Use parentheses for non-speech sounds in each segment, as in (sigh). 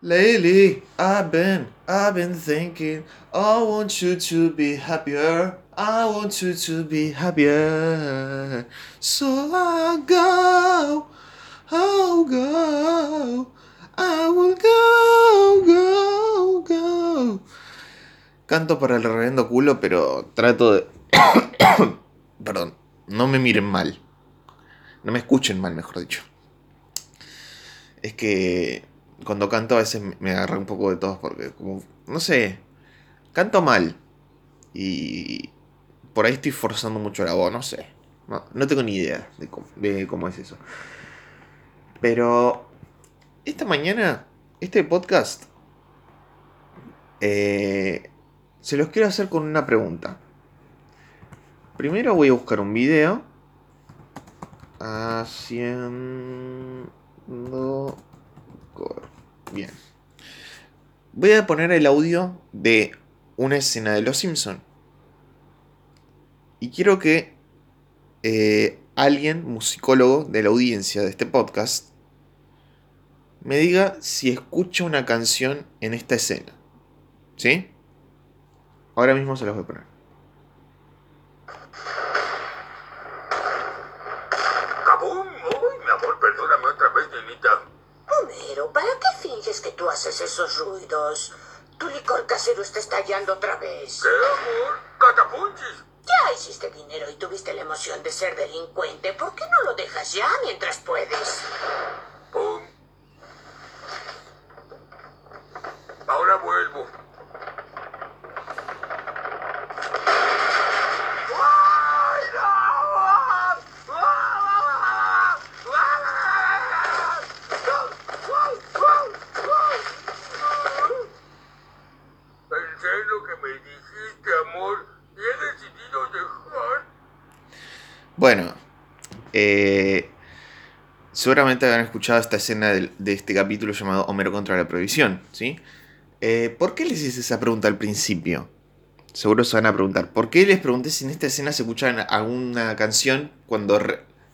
Lately, I've been, I've been thinking, I want you to be happier. I want you to be happier. So I'll go, I'll go, I will go, go, go. Canto para el reverendo culo, pero trato de. (coughs) Perdón, no me miren mal. No me escuchen mal, mejor dicho. Es que cuando canto a veces me agarra un poco de todo porque como, no sé, canto mal y por ahí estoy forzando mucho la voz, no sé, no, tengo ni idea de cómo, es eso. Pero esta mañana, este podcast, eh, se los quiero hacer con una pregunta. Primero voy a buscar un video haciendo Bien. Voy a poner el audio de una escena de Los Simpson. Y quiero que eh, alguien, musicólogo de la audiencia de este podcast, me diga si escucha una canción en esta escena. ¿Sí? Ahora mismo se los voy a poner. que tú haces esos ruidos? Tu licor casero está estallando otra vez. ¿Qué, amor? ¡Catapunchis! Ya hiciste dinero y tuviste la emoción de ser delincuente. ¿Por qué no lo dejas ya mientras puedes? ¡Pum! Ahora vuelvo. Bueno, eh, seguramente habrán escuchado esta escena de, este capítulo llamado Homero contra la prohibición, ¿sí? Eh, ¿Por qué les hice esa pregunta al principio? Seguro se van a preguntar. ¿Por qué les pregunté si en esta escena se escucha alguna canción cuando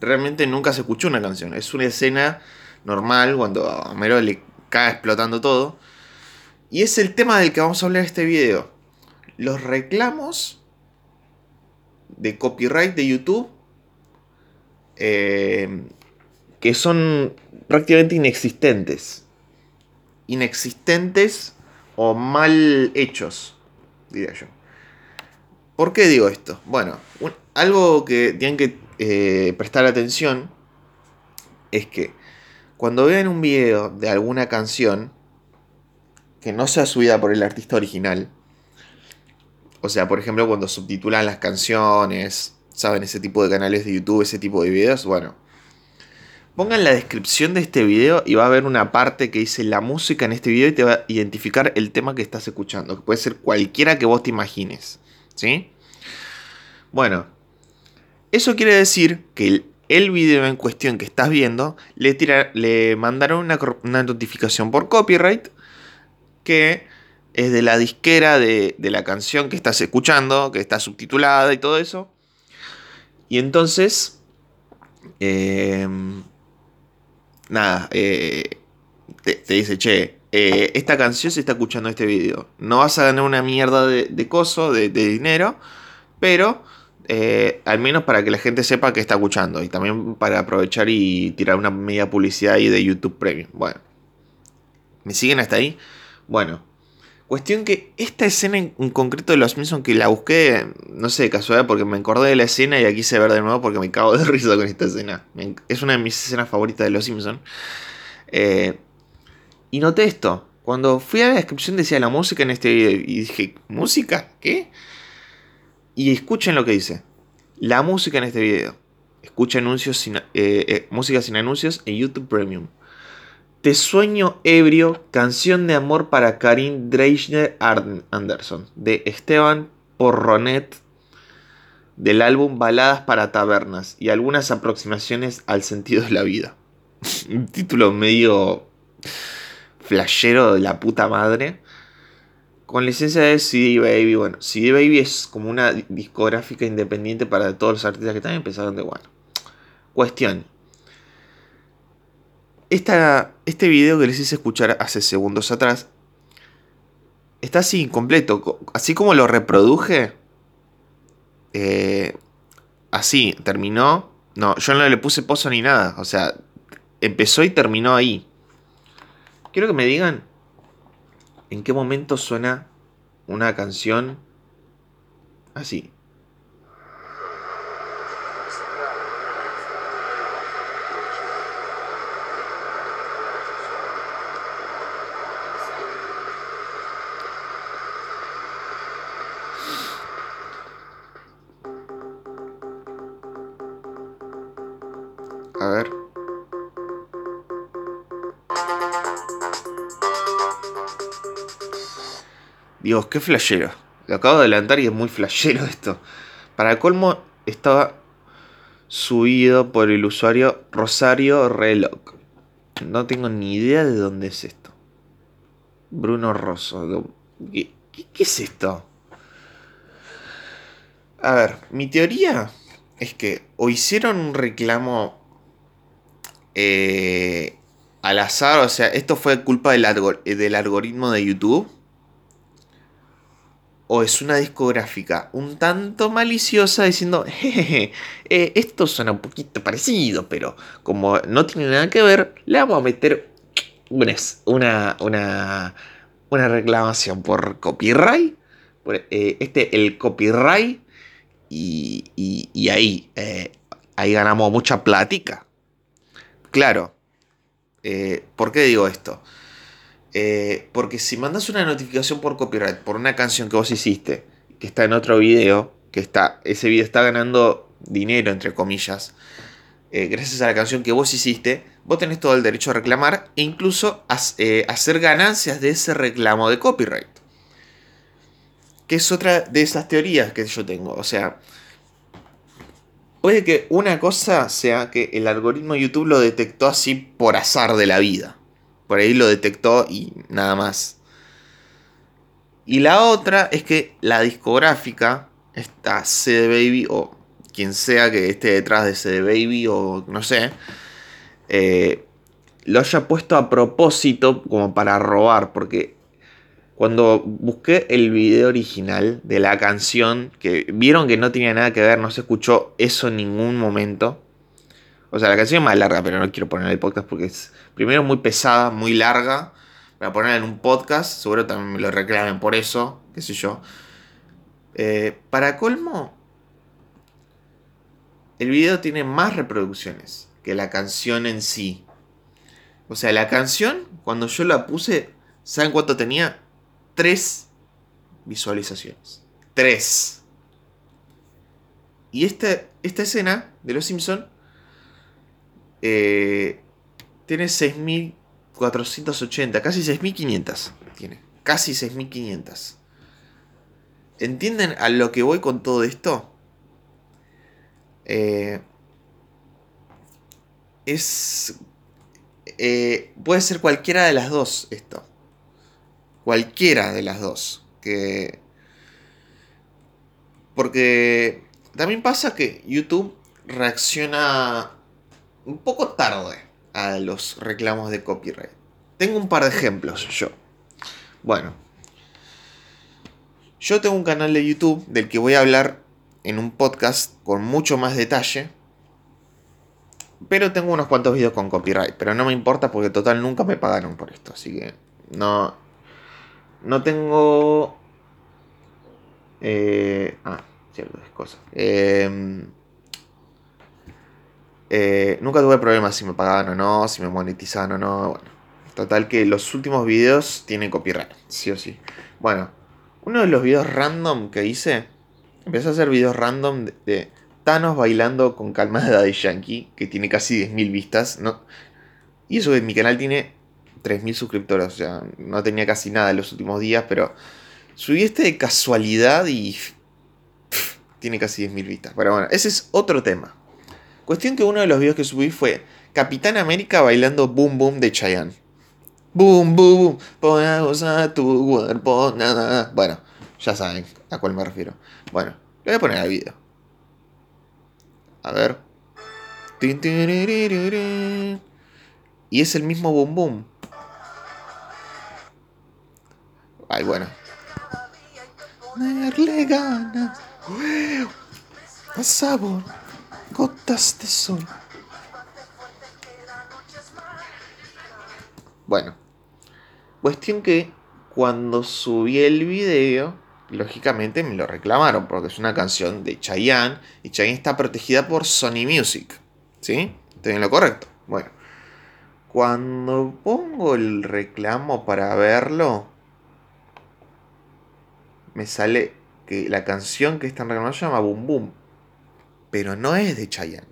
realmente nunca se escuchó una canción? Es una escena normal cuando a Homero le cae explotando todo. Y es el tema del que vamos a hablar en este video. Los reclamos de copyright de YouTube eh, que son prácticamente inexistentes. Inexistentes o mal hechos, diría yo. ¿Por qué digo esto? Bueno, algo que tienen que eh, prestar atención es que cuando vean un video de alguna canción que no sea subida por el artista original, o sea, por ejemplo, cuando subtitulan las canciones saben, ese tipo de canales de YouTube, ese tipo de videos, bueno. Pongan la descripción de este video y va a haber una parte que dice la música en este video y te va a identificar el tema que estás escuchando, que puede ser cualquiera que vos te imagines, ¿sí? Bueno, eso quiere decir que el, video en cuestión que estás viendo le, le mandaron una, una notificación por copyright que es de la disquera de, de, la canción que estás escuchando, que está subtitulada y todo eso. Y entonces, eh, nada, eh, te, dice, che, eh, esta canción se está escuchando este video. No vas a ganar una mierda de, coso, de, dinero, pero al menos para que la gente sepa que está escuchando. Y también para aprovechar y tirar una media publicidad ahí de YouTube Premium. Bueno, ¿me siguen hasta ahí? Bueno, Cuestión que esta escena en, concreto de Los Simpsons que la busqué, no sé, de casualidad, porque me acordé de la escena y aquí se ver de nuevo porque me cago de (laughs) risa con esta escena. Es una de mis escenas favoritas de Los Simpsons. Eh, y noté esto. Cuando fui a la descripción decía la música en este video y dije, ¿música? ¿Qué? Y escuchen lo que dice. La música en este video. Escucha anuncios sin, eh, eh, música sin anuncios en YouTube Premium. Te sueño ebrio, canción de amor para Karin Dreisner Anderson, de Esteban Porronet, del álbum Baladas para Tabernas y algunas aproximaciones al sentido de la vida. (laughs) Un título medio flashero de la puta madre. Con licencia de CD Baby. Bueno, CD Baby es como una discográfica independiente para todos los artistas que también empezaron de bueno. Cuestión esta, este video que les hice escuchar hace segundos atrás está así incompleto. Co- Así como lo reproduje, eh, así terminó. No, yo no le puse pozo ni nada. O sea, empezó y terminó ahí. Quiero que me digan en qué momento suena una canción así. Qué flashero. Lo acabo de adelantar y es muy flashero esto. Para colmo, estaba subido por el usuario Rosario Reloj. No tengo ni idea de dónde es esto. Bruno Rosso. ¿Qué, es esto? A ver, mi teoría es que o hicieron un reclamo eh, al azar, o sea, esto fue culpa del, algor- del algoritmo de YouTube. O es una discográfica un tanto maliciosa diciendo, (laughs) jejeje, eh, esto suena un poquito parecido, pero como no tiene nada que ver, le vamos a meter una, una, una, reclamación por copyright. Por, eh, este, el copyright. Y, y- ahí, eh, ahí ganamos mucha plática. Claro. ¿Por qué digo esto? Eh, porque si mandas una notificación por copyright por una canción que vos hiciste, que está en otro video, que está, ese video está ganando dinero, entre comillas, eh, gracias a la canción que vos hiciste, vos tenés todo el derecho a reclamar e incluso eh, hacer ganancias de ese reclamo de copyright. Que es otra de esas teorías que yo tengo. O sea, puede que una cosa sea que el algoritmo de YouTube lo detectó así por azar de la vida. Por ahí lo detectó y nada más. Y la otra es que la discográfica, esta CD Baby o quien sea que esté detrás de CD Baby o no sé, eh, lo haya puesto a propósito como para robar. Porque cuando busqué el video original de la canción, que vieron que no tenía nada que ver, no se escuchó eso en ningún momento. O sea, la canción es más larga, pero no quiero poner el podcast porque es primero muy pesada, muy larga. Para ponerla en un podcast, seguro también me lo reclamen por eso, qué sé yo. Eh, para colmo, el video tiene más reproducciones que la canción en sí. O sea, la canción, cuando yo la puse, ¿saben cuánto tenía? Tres visualizaciones. Tres. Y esta, esta escena de Los Simpson eh, tiene 6.480, casi 6.500. Tiene, casi 6.500. ¿Entienden a lo que voy con todo esto? Eh, es... eh, puede ser cualquiera de las dos esto. Cualquiera de las dos. Que... Porque también pasa que YouTube reacciona un poco tarde a los reclamos de copyright. Tengo un par de ejemplos yo. Bueno. Yo tengo un canal de YouTube del que voy a hablar en un podcast con mucho más detalle. Pero tengo unos cuantos videos con copyright. Pero no me importa porque total nunca me pagaron por esto. Así que no. No tengo. Eh, ah, ciertas cosas. Eh, eh, nunca tuve problemas si me pagaban o no, si me monetizaban o no. Bueno, total que los últimos videos tienen copyright, sí o sí. Bueno, uno de los videos random que hice, empecé a hacer videos random de, Thanos bailando con calma de Daddy Yankee, que tiene casi 10.000 vistas, ¿no? Y eso que mi canal tiene 3.000 suscriptores, o sea, no tenía casi nada en los últimos días, pero subí este de casualidad y tiene casi 10.000 vistas. Pero bueno, ese es otro tema. Cuestión que uno de los videos que subí fue Capitán América bailando Boom Boom de Chayanne. Boom Boom, pon a tu cuerpo, nada. Bueno, ya saben a cuál me refiero. Bueno, le voy a poner al video. A ver. Y es el mismo boom boom. Ay, bueno. Ponerle ganas. Sabor. Gotas sol. Bueno. Cuestión que cuando subí el video, lógicamente me lo reclamaron porque es una canción de Chayanne y Chayanne está protegida por Sony Music. ¿Sí? ¿Estoy lo correcto? Bueno. Cuando pongo el reclamo para verlo, me sale que la canción que están reclamando se llama Boom Boom. Pero no es de Chayanne.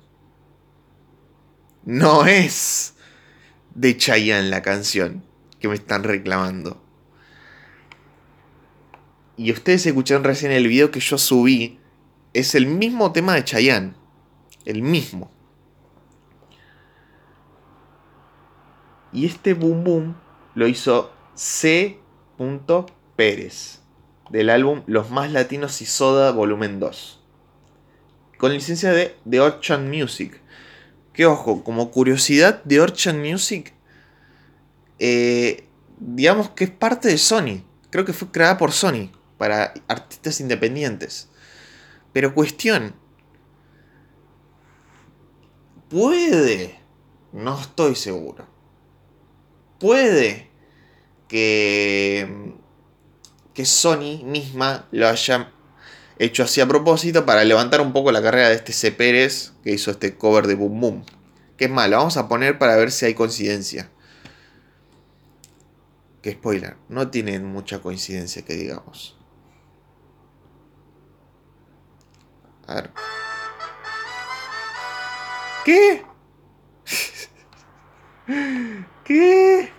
No es de Chayanne la canción que me están reclamando. Y ustedes escucharon recién el video que yo subí. Es el mismo tema de Chayanne. El mismo. Y este boom boom lo hizo C. Pérez. Del álbum Los Más Latinos y Soda Volumen 2. Con licencia de The Orchard Music. Que ojo, como curiosidad, The Orchard Music. Eh, digamos que es parte de Sony. Creo que fue creada por Sony. Para artistas independientes. Pero cuestión. Puede. No estoy seguro puede que, que Sony misma lo haya hecho así a propósito para levantar un poco la carrera de este C. Pérez que hizo este cover de Boom Boom. Que es más, lo vamos a poner para ver si hay coincidencia. Que spoiler, no tienen mucha coincidencia que digamos. A ver. ¿Qué? (laughs) ¿Qué?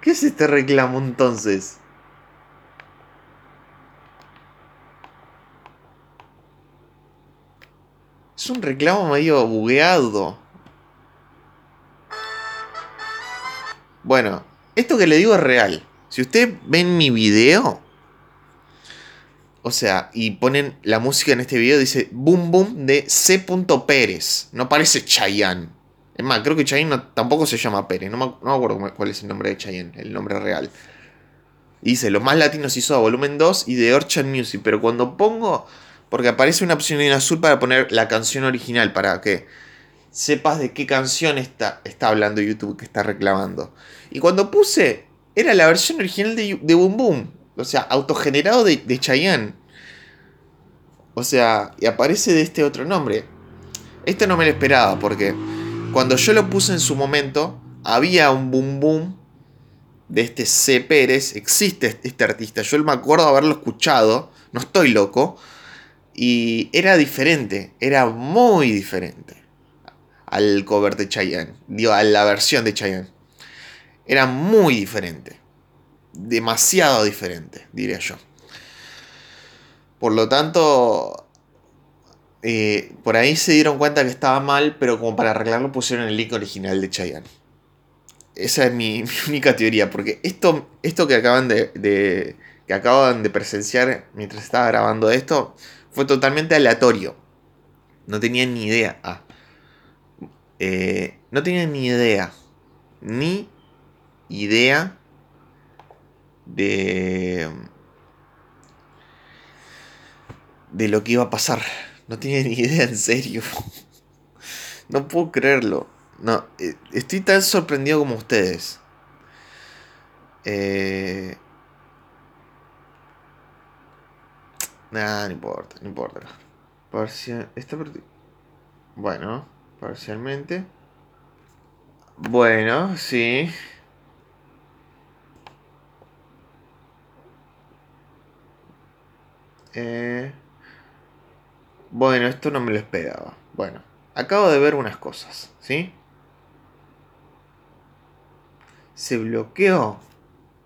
¿Qué es este reclamo entonces? Es un reclamo medio bugueado. Bueno, esto que le digo es real. Si ustedes ven mi video, o sea, y ponen la música en este video, dice Boom Boom de C. Pérez. No parece Chayanne. Es más, creo que Chayanne tampoco se llama Pérez. No me, acuerdo cuál es el nombre de Chayanne, el nombre real. dice, los más latinos hizo a volumen 2 y de Orchard Music. Pero cuando pongo, porque aparece una opción en azul para poner la canción original, para que sepas de qué canción está, está hablando YouTube que está reclamando. Y cuando puse, era la versión original de, de Boom Boom. O sea, autogenerado de, de Chayanne. O sea, y aparece de este otro nombre. Esto no me lo esperaba porque cuando yo lo puse en su momento, había un boom boom de este C. Pérez. Existe este artista. Yo me acuerdo haberlo escuchado. No estoy loco. Y era diferente. Era muy diferente. Al cover de Chayanne. Digo, a la versión de Chayanne. Era muy diferente. Demasiado diferente, diría yo. Por lo tanto, eh, por ahí se dieron cuenta que estaba mal, pero como para arreglarlo pusieron el link original de Chayanne. Esa es mi, (laughs) única teoría, porque esto, esto que acaban de, que acaban de presenciar mientras estaba grabando esto fue totalmente aleatorio. No tenía ni idea. Ah. Eh, no tenía ni idea. Ni idea de de lo que iba a pasar. No tiene ni idea, en serio. No puedo creerlo. No, eh, estoy tan sorprendido como ustedes. Eh... Nada, no importa, no importa. Parcial... Bueno, parcialmente. Bueno, sí. Eh... Bueno, esto no me lo esperaba. Bueno, acabo de ver unas cosas, ¿sí? Se bloqueó.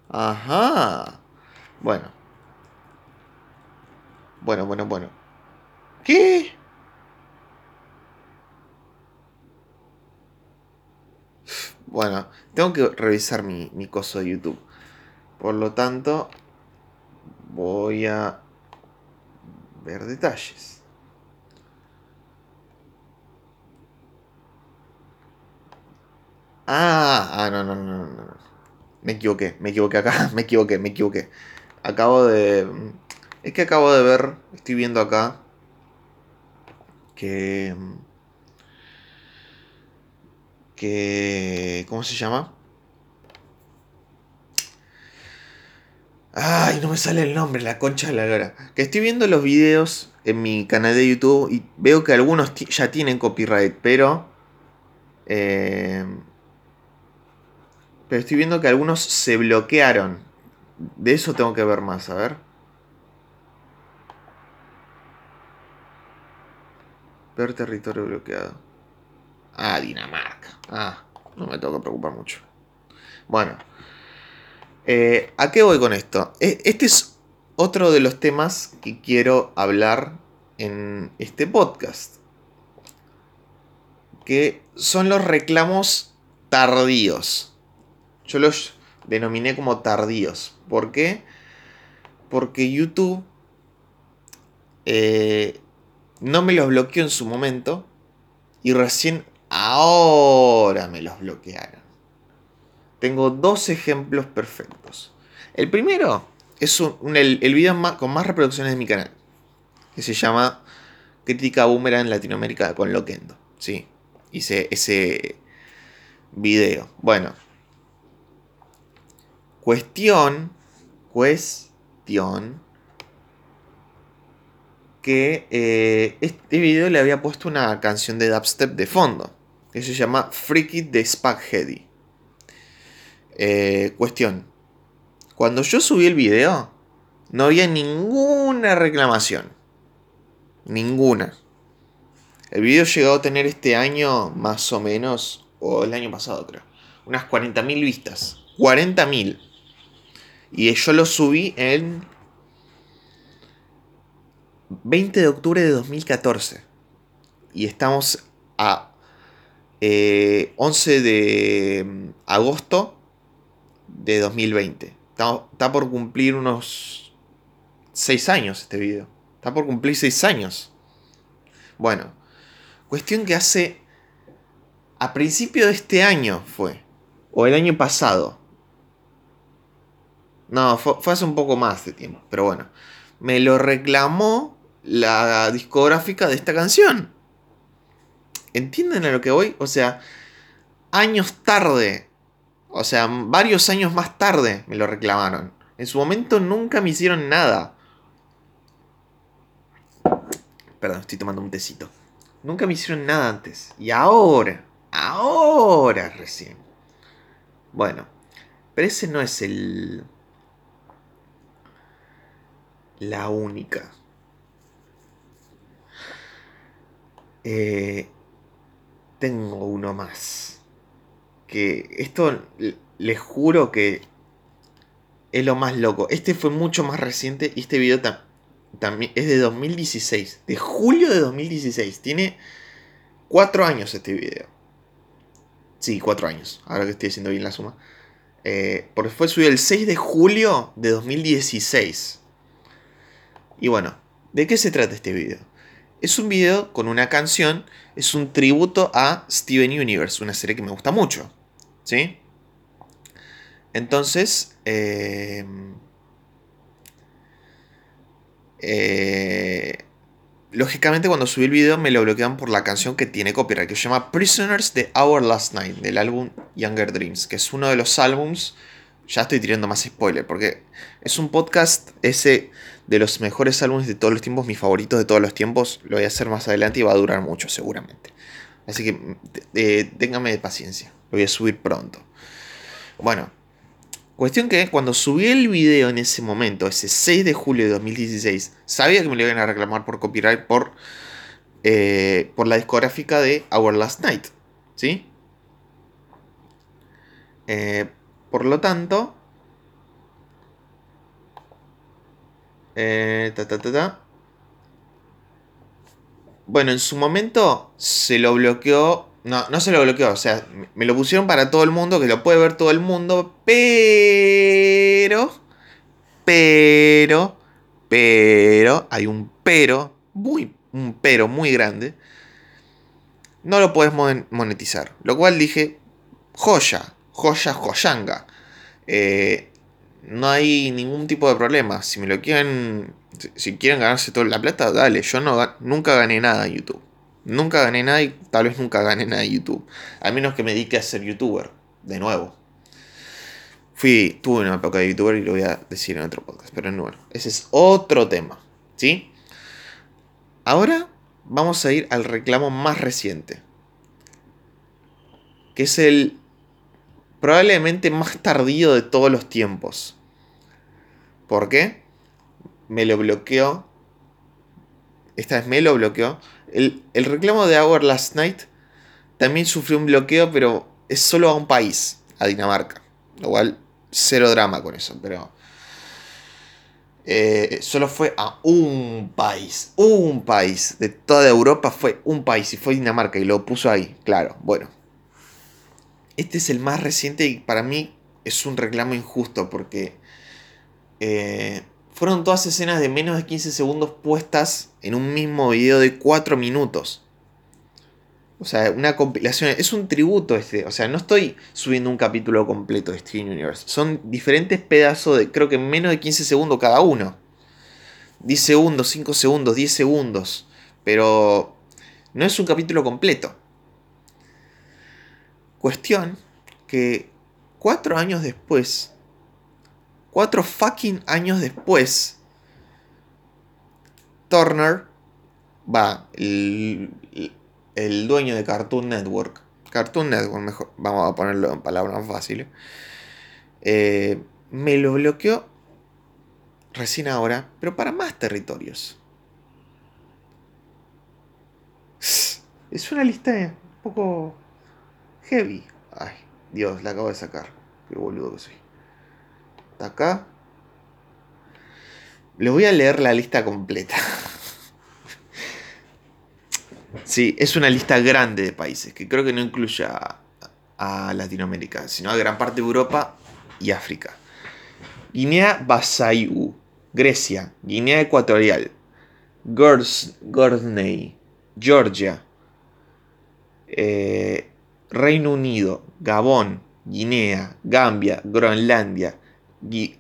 Ajá. Bueno. Bueno, bueno, bueno. ¿Qué? Bueno, tengo que revisar mi, mi coso de YouTube. Por lo tanto, voy a ver detalles. Ah, ah, no, no, no, no, no. Me equivoqué, me equivoqué acá, (laughs) me equivoqué, me equivoqué. Acabo de... Es que acabo de ver, estoy viendo acá que... que... ¿Cómo se llama? Ay, no me sale el nombre, la concha de la lora. Que estoy viendo los videos en mi canal de YouTube y veo que algunos ya tienen copyright, pero... Eh, pero estoy viendo que algunos se bloquearon. De eso tengo que ver más, a ver. Ver territorio bloqueado. Ah, Dinamarca. Ah, no me tengo que preocupar mucho. Bueno. Eh, ¿A qué voy con esto? E, este es otro de los temas que quiero hablar en este podcast. Que son los reclamos tardíos. Yo los denominé como tardíos. ¿Por qué? Porque YouTube eh, no me los bloqueó en su momento y recién ahora me los bloquearon. Tengo dos ejemplos perfectos. El primero es el, video con más reproducciones de mi canal, que se llama Crítica Boomerang en Latinoamérica con Loquendo. Sí, hice ese video. Bueno, Cuestión, cuestión, que eh, este video le había puesto una canción de dubstep de fondo, que se llama Freaky de Spaghetti. Eh, cuestión, cuando yo subí el video, no había ninguna reclamación. Ninguna. El video llegó a tener este año más o menos, o el año pasado creo, unas 40.000 vistas. 40.000. Y yo lo subí en 20 de octubre de 2014. Y estamos a 11 eh, de mm, agosto de 2020. Está, por cumplir unos 6 años este video. Está por cumplir 6 años. Bueno, cuestión que hace... A principio de este año fue. O el año pasado. No, fue, hace un poco más de tiempo, pero bueno. Me lo reclamó la discográfica de esta canción. ¿Entienden a lo que voy? O sea, años tarde. O sea, varios años más tarde me lo reclamaron. En su momento nunca me hicieron nada. Perdón, estoy tomando un tecito. Nunca me hicieron nada antes. Y ahora, ahora recién. Bueno, pero ese no es el, la única. Eh, tengo uno más. Que esto les juro que es lo más loco. Este fue mucho más reciente y este video también es de 2016. De julio de 2016. Tiene cuatro años este video. Sí, cuatro años. Ahora que estoy haciendo bien la suma. Eh, porque fue subido el 6 de julio de 2016. Y bueno, ¿de qué se trata este video? Es un video con una canción, es un tributo a Steven Universe, una serie que me gusta mucho. ¿Sí? Entonces, em, eh, lógicamente cuando subí el video me lo bloquean por la canción que tiene copyright, que se llama Prisoners de Our Last Night, del álbum Younger Dreams, que es uno de los álbums, ya estoy tirando más spoiler, porque es un podcast ese de los mejores álbumes de todos los tiempos, mis favoritos de todos los tiempos. Lo voy a hacer más adelante y va a durar mucho seguramente. Así que eh, téngame paciencia. Lo voy a subir pronto. Bueno, cuestión que cuando subí el video en ese momento, ese 6 de julio de 2016, sabía que me lo iban a reclamar por copyright por, eh, por la discográfica de Our Last Night. ¿Sí? Eh, por lo tanto, Eh, bueno, en su momento se lo bloqueó. No, no se lo bloqueó. O sea, me lo pusieron para todo el mundo, que lo puede ver todo el mundo. Pero. Pero. Pero. Hay un pero. Muy. Un pero muy grande. No lo puedes monetizar. Lo cual dije. joya, joya, joyanga. Eh, no hay ningún tipo de problema. Si me lo quieren, si quieren ganarse toda la plata, dale. Yo no, nunca gané nada en YouTube. Nunca gané nada y tal vez nunca gané nada en YouTube. A menos que me dedique a ser youtuber, de nuevo. Fui, tuve una época de youtuber y lo voy a decir en otro podcast. Pero bueno, ese es otro tema. ¿Sí? Ahora vamos a ir al reclamo más reciente. Que es el probablemente más tardío de todos los tiempos. ¿Por qué? Me lo bloqueó. Esta vez me lo bloqueó. El, el reclamo de Hour Last Night también sufrió un bloqueo, pero es solo a un país, a Dinamarca. Lo cual cero drama con eso, pero eh, solo fue a un país, un país de toda Europa fue un país y fue Dinamarca y lo puso ahí, claro, bueno. Este es el más reciente y para mí es un reclamo injusto porque eh, fueron todas escenas de menos de 15 segundos puestas en un mismo video de 4 minutos. O sea, una compilación. Es un tributo este. O sea, no estoy subiendo un capítulo completo de Steven Universe. Son diferentes pedazos de, creo que menos de 15 segundos cada uno. 10 segundos, 5 segundos, 10 segundos. Pero no es un capítulo completo. Cuestión que 4 años después. 4 fucking años después. Turner va, el, el dueño de Cartoon Network, Cartoon Network, mejor, vamos a ponerlo en palabras fáciles, eh, me lo bloqueó recién ahora, pero para más territorios. Es una lista un poco heavy. Ay, Dios, la acabo de sacar. Qué boludo que soy. Está acá. Le voy a leer la lista completa. (laughs) Sí, es una lista grande de países, que creo que no incluye a, Latinoamérica, sino a gran parte de Europa y África. Guinea Basaiu, Grecia, Guinea Ecuatorial, Guernsey, Georgia, eh, Reino Unido, Gabón, Guinea, Gambia, Groenlandia,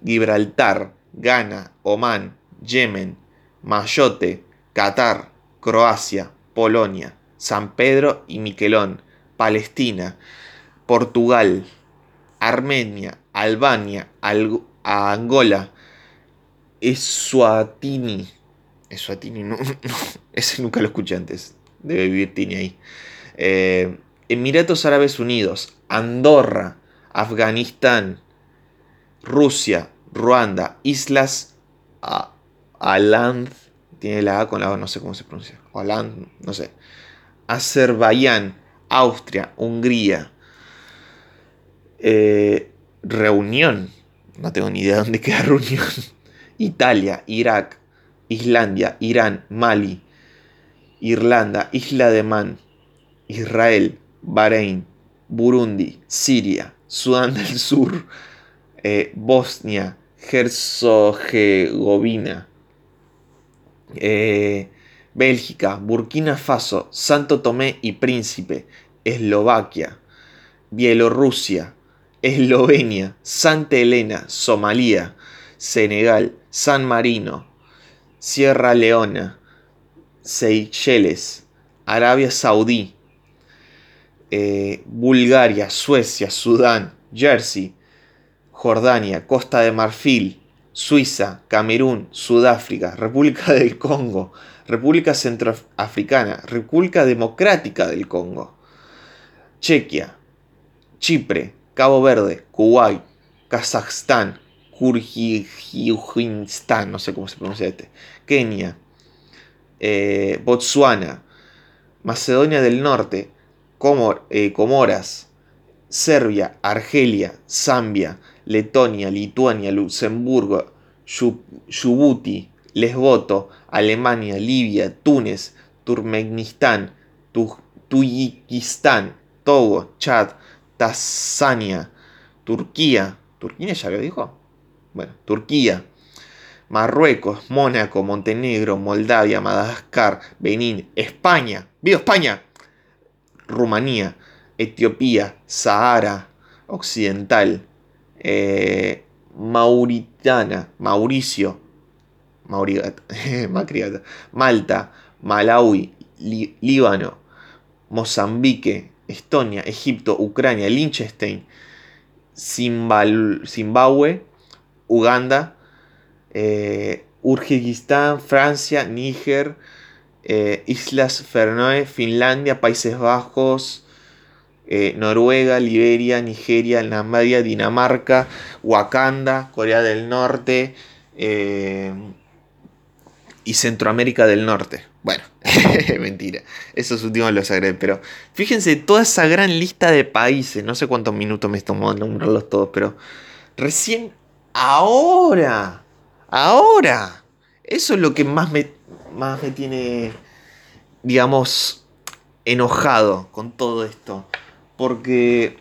Gibraltar, Ghana, Omán, Yemen, Mayotte, Qatar, Croacia, Polonia, San Pedro y Miquelón, Palestina, Portugal, Armenia, Albania, Angola, Eswatini. Eswatini, (laughs) no, ese nunca lo escuché antes. Debe vivir Tini ahí. Eh, Emiratos Árabes Unidos, Andorra, Afganistán, Rusia, Ruanda, Islas Aland, tiene la A con la O, no sé cómo se pronuncia. Holanda, no sé. Azerbaiyán, Austria, Hungría. Eh, Reunión, no tengo ni idea de dónde queda (laughs) Reunión. Italia, Irak, Islandia, Irán, Mali, Irlanda, Isla de Man, Israel, Bahrein, Burundi, Siria, Sudán del Sur, eh, Bosnia, Herzegovina, eh, Bélgica, Burkina Faso, Santo Tomé y Príncipe, Eslovaquia, Bielorrusia, Eslovenia, Santa Elena, Somalia, Senegal, San Marino, Sierra Leona, Seychelles, Arabia Saudí, eh, Bulgaria, Suecia, Sudán, Jersey, Jordania, Costa de Marfil, Suiza, Camerún, Sudáfrica, República del Congo, República Centroafricana, República Democrática del Congo, Chequia, Chipre, Cabo Verde, Kuwait, Kazajstán, Kurgistán, no sé cómo se pronuncia este, Kenia, eh, Botsuana, Macedonia del Norte, eh, Comoras, Serbia, Argelia, Zambia, Letonia, Lituania, Luxemburgo, Djibouti, Lesboto, Alemania, Libia, Túnez, Turkmenistán, Tayikistán, Togo, Chad, Tanzania, Turquía, ¿Turquía ya lo dijo? Bueno, Turquía, Marruecos, Mónaco, Montenegro, Moldavia, Madagascar, Benín, España, ¡Viva España! Rumanía, Etiopía, Sahara Occidental, eh, Mauritana, Mauricio, (laughs) Malta, Malawi, Líbano, Mozambique, Estonia, Egipto, Ucrania, Liechtenstein, Zimbabue, Uganda, eh, Francia, Níger, eh, Islas Fernoe, Finlandia, Países Bajos, eh, Noruega, Liberia, Nigeria, Namibia, Dinamarca, Wakanda, Corea del Norte eh, y Centroamérica del Norte. Bueno, (laughs) mentira, esos últimos los agregué, pero fíjense toda esa gran lista de países, no sé cuántos minutos me tomó nombrarlos todos, pero recién ahora, ahora, eso es lo que más me, más me tiene, digamos, enojado con todo esto. Porque,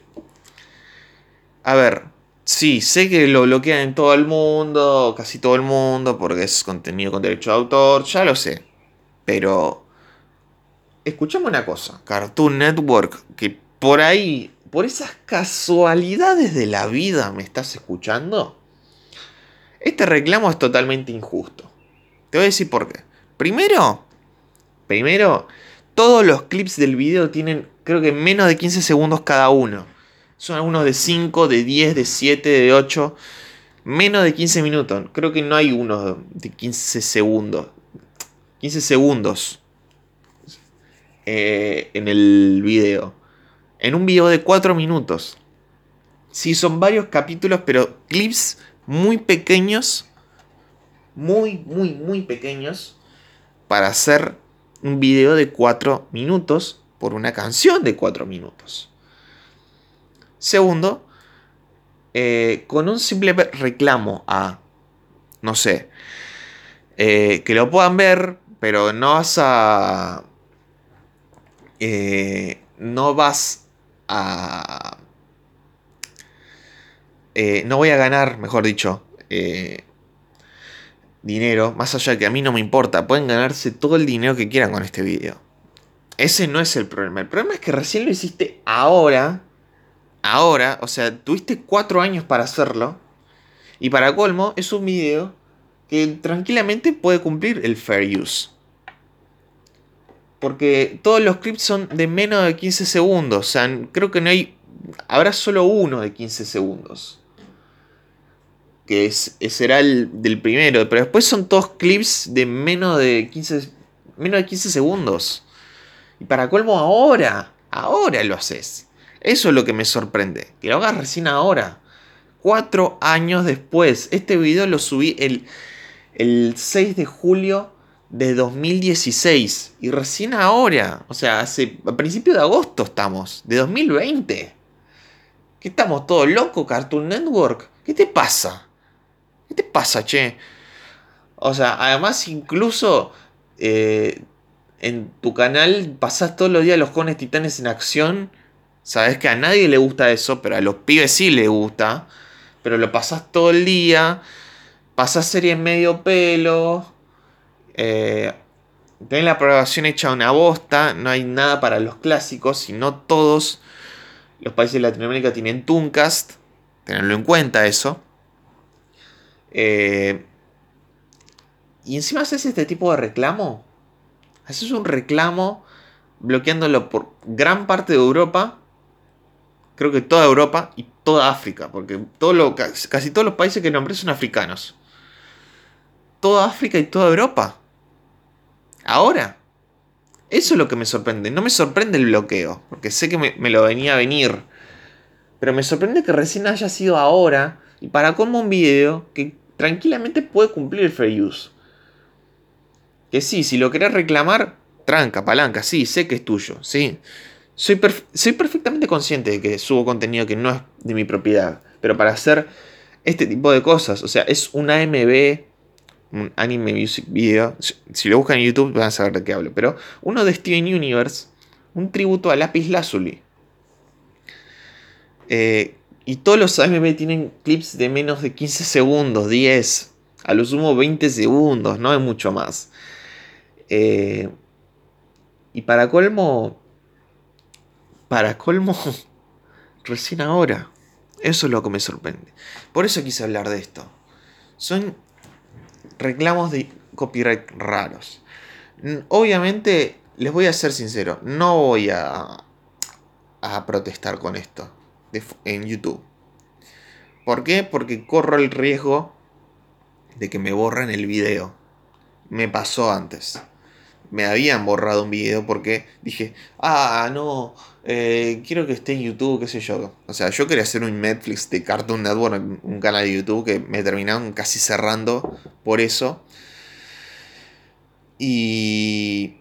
a ver, sí, sé que lo bloquean en todo el mundo, casi todo el mundo, porque es contenido con derecho de autor, ya lo sé. Pero, escuchame una cosa, Cartoon Network, que por ahí, por esas casualidades de la vida me estás escuchando, este reclamo es totalmente injusto. Te voy a decir por qué. Primero, primero, todos los clips del video tienen, creo que menos de 15 segundos cada uno. Son algunos de 5, de 10, de 7, de 8. Menos de 15 minutos. Creo que no hay uno de 15 segundos. 15 segundos. eh, en el video. En un video de 4 minutos. Sí, son varios capítulos, pero clips muy pequeños. Muy, muy, muy pequeños. Para hacer un video de 4 minutos por una canción de 4 minutos. Segundo, eh, con un simple reclamo a, no sé, eh, que lo puedan ver, pero no vas a... eh, no vas a... no voy a ganar, mejor dicho, dinero, más allá de que a mí no me importa, pueden ganarse todo el dinero que quieran con este video. Ese no es el problema. El problema es que recién lo hiciste ahora. Ahora, o sea, tuviste cuatro años para hacerlo. Y para colmo, es un video que tranquilamente puede cumplir el fair use. Porque todos los clips son de menos de 15 segundos. O sea, creo que no hay. Habrá solo uno de 15 segundos. Que es, será el del primero. Pero después son todos clips de menos de 15, menos de 15 segundos. Y para colmo ahora, ahora lo haces. Eso es lo que me sorprende. Que lo hagas recién ahora. Cuatro años después. Este video lo subí el, el 6 de julio de 2016. Y recién ahora. O sea, hace, a principios de agosto estamos. De 2020. ¿Qué estamos todos locos, Cartoon Network? ¿Qué te pasa? ¿Qué te pasa, che? O sea, además incluso... eh, en tu canal pasás todos los días los jóvenes titanes en acción. Sabes que a nadie le gusta eso, pero a los pibes sí les gusta. Pero lo pasás todo el día. Pasás series medio pelo. Eh, tenés la programación hecha una bosta. No hay nada para los clásicos. Y no todos los países de Latinoamérica tienen Tooncast. Tenerlo en cuenta eso. Eh, y encima haces este tipo de reclamo. Haces un reclamo bloqueándolo por gran parte de Europa. Creo que toda Europa y toda África. Porque casi todos los países que nombré son africanos. Toda África y toda Europa. Ahora. Eso es lo que me sorprende. No me sorprende el bloqueo. Porque sé que me, me lo venía a venir. Pero me sorprende que recién haya sido ahora. Y para como un video que tranquilamente puede cumplir el fair use. Que sí, si lo querés reclamar, tranca, palanca, sí, sé que es tuyo, sí. Soy, soy perfectamente consciente de que subo contenido que no es de mi propiedad. Pero para hacer este tipo de cosas, o sea, es un AMV, un Anime Music Video. Si lo buscan en YouTube van a saber de qué hablo. Pero uno de Steven Universe, un tributo a Lapis Lazuli. Eh, y todos los AMV tienen clips de menos de 15 segundos, 10, a lo sumo 20 segundos, no es mucho más. Eh, y para colmo, para colmo, (laughs) recién ahora. Eso es lo que me sorprende. Por eso quise hablar de esto. Son reclamos de copyright raros. Obviamente, les voy a ser sincero, no voy a protestar con esto en YouTube. ¿Por qué? Porque corro el riesgo de que me borren el video. Me pasó antes. Me habían borrado un video porque dije, ah, no, eh, quiero que esté en YouTube, qué sé yo. O sea, yo quería hacer un Netflix de Cartoon Network, un canal de YouTube que me terminaron casi cerrando por eso. Y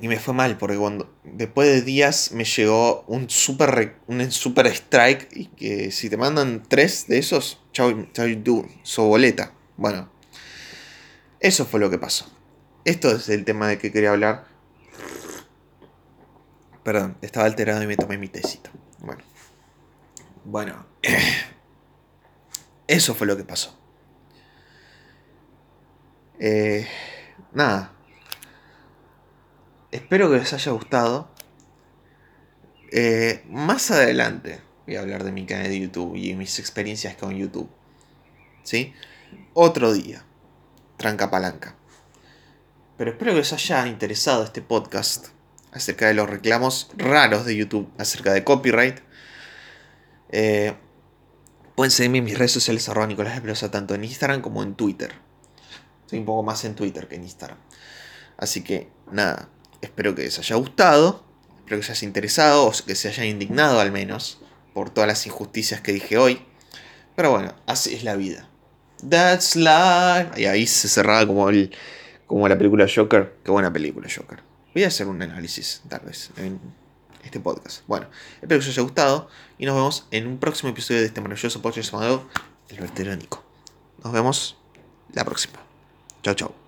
y me fue mal, porque cuando después de días me llegó un super, un super strike y que si te mandan tres de esos, chau, chau YouTube, su boleta. Bueno, eso fue lo que pasó. Esto es el tema de que quería hablar. Perdón, estaba alterado y me tomé mi tecito. Bueno. Bueno. Eso fue lo que pasó. Eh, nada espero que les haya gustado. Eh, más adelante voy a hablar de mi canal de YouTube y mis experiencias con YouTube. ¿Sí? Otro día. Tranca palanca. Pero espero que les haya interesado este podcast acerca de los reclamos raros de YouTube acerca de copyright. Eh, pueden seguirme en mis redes sociales arroba Nicolás de tanto en Instagram como en Twitter. Soy un poco más en Twitter que en Instagram. Así que nada, Espero que les haya gustado, espero que se haya interesado o que se haya indignado al menos por todas las injusticias que dije hoy. Pero bueno, así es la vida. That's life. Y ahí se cerraba como, el, como la película Joker. Qué buena película Joker. Voy a hacer un análisis, tal vez, en este podcast. Bueno, espero que os haya gustado y nos vemos en un próximo episodio de este maravilloso podcast llamado El Vertero Nico. Nos vemos la próxima. Chao, chao.